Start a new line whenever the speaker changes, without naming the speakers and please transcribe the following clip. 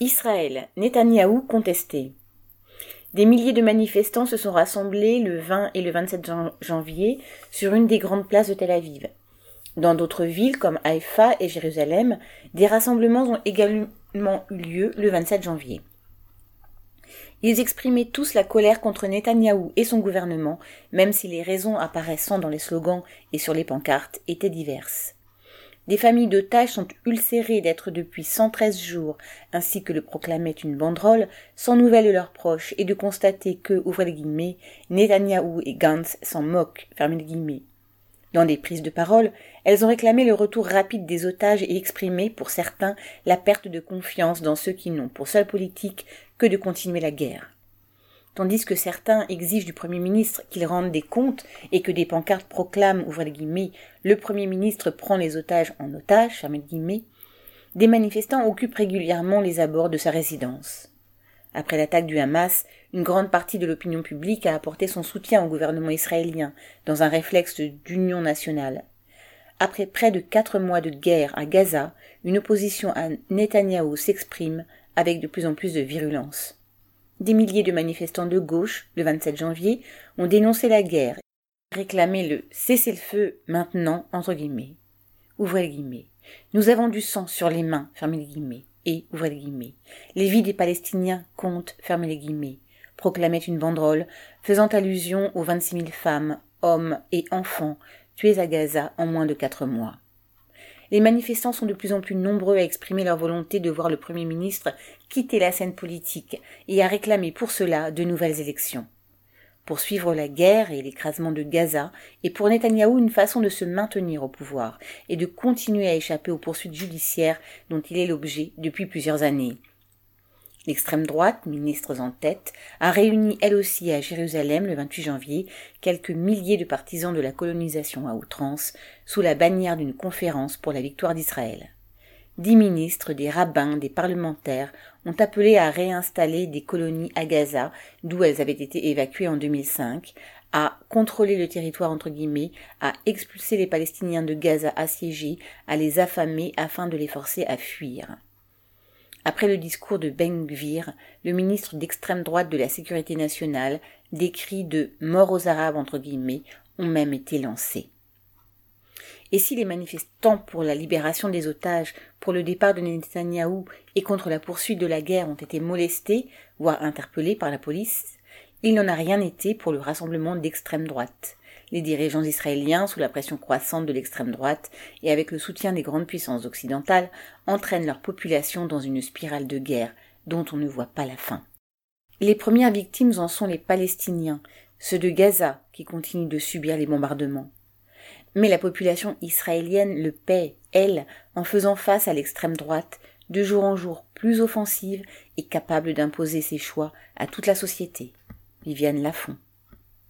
Israël, Netanyahou contesté. Des milliers de manifestants se sont rassemblés le 20 et le 27 janvier sur une des grandes places de Tel Aviv. Dans d'autres villes comme Haïfa et Jérusalem, des rassemblements ont également eu lieu le 27 janvier. Ils exprimaient tous la colère contre Netanyahou et son gouvernement, même si les raisons apparaissant dans les slogans et sur les pancartes étaient diverses. Des familles d'otages sont ulcérées d'être depuis 113 jours, ainsi que le proclamait une banderole, sans nouvelles de leurs proches, et de constater que, ouvrez les guillemets, Netanyahou et Gantz s'en moquent, fermez les guillemets. Dans des prises de parole, elles ont réclamé le retour rapide des otages et exprimé, pour certains, la perte de confiance dans ceux qui n'ont pour seule politique que de continuer la guerre tandis que certains exigent du Premier ministre qu'il rende des comptes et que des pancartes proclament, ouvrez les guillemets, le Premier ministre prend les otages en otage, guillemets, des manifestants occupent régulièrement les abords de sa résidence. Après l'attaque du Hamas, une grande partie de l'opinion publique a apporté son soutien au gouvernement israélien dans un réflexe d'union nationale. Après près de quatre mois de guerre à Gaza, une opposition à Netanyahou s'exprime avec de plus en plus de virulence. Des milliers de manifestants de gauche, le 27 janvier, ont dénoncé la guerre, réclamé le cessez-le-feu maintenant, entre guillemets. Ouvrez guillemets. Nous avons du sang sur les mains, fermez les guillemets. Et, ouvrez les guillemets. Les vies des Palestiniens comptent, fermez les guillemets. Proclamait une banderole faisant allusion aux 26 000 femmes, hommes et enfants tués à Gaza en moins de quatre mois. Les manifestants sont de plus en plus nombreux à exprimer leur volonté de voir le Premier ministre quitter la scène politique et à réclamer pour cela de nouvelles élections. Pour suivre la guerre et l'écrasement de Gaza est pour Netanyahou une façon de se maintenir au pouvoir et de continuer à échapper aux poursuites judiciaires dont il est l'objet depuis plusieurs années. L'extrême droite, ministres en tête, a réuni elle aussi à Jérusalem le 28 janvier quelques milliers de partisans de la colonisation à outrance sous la bannière d'une conférence pour la victoire d'Israël. Dix ministres, des rabbins, des parlementaires ont appelé à réinstaller des colonies à Gaza, d'où elles avaient été évacuées en 2005, à contrôler le territoire entre guillemets, à expulser les Palestiniens de Gaza assiégés, à les affamer afin de les forcer à fuir. Après le discours de Ben Gvir, le ministre d'extrême droite de la Sécurité nationale, des cris de mort aux Arabes entre guillemets ont même été lancés. Et si les manifestants pour la libération des otages, pour le départ de Netanyahou et contre la poursuite de la guerre ont été molestés, voire interpellés par la police, il n'en a rien été pour le rassemblement d'extrême droite les dirigeants israéliens, sous la pression croissante de l'extrême droite et avec le soutien des grandes puissances occidentales, entraînent leur population dans une spirale de guerre dont on ne voit pas la fin. Les premières victimes en sont les Palestiniens, ceux de Gaza qui continuent de subir les bombardements. Mais la population israélienne le paie, elle, en faisant face à l'extrême droite, de jour en jour plus offensive et capable d'imposer ses choix à toute la société. Viviane Lafont.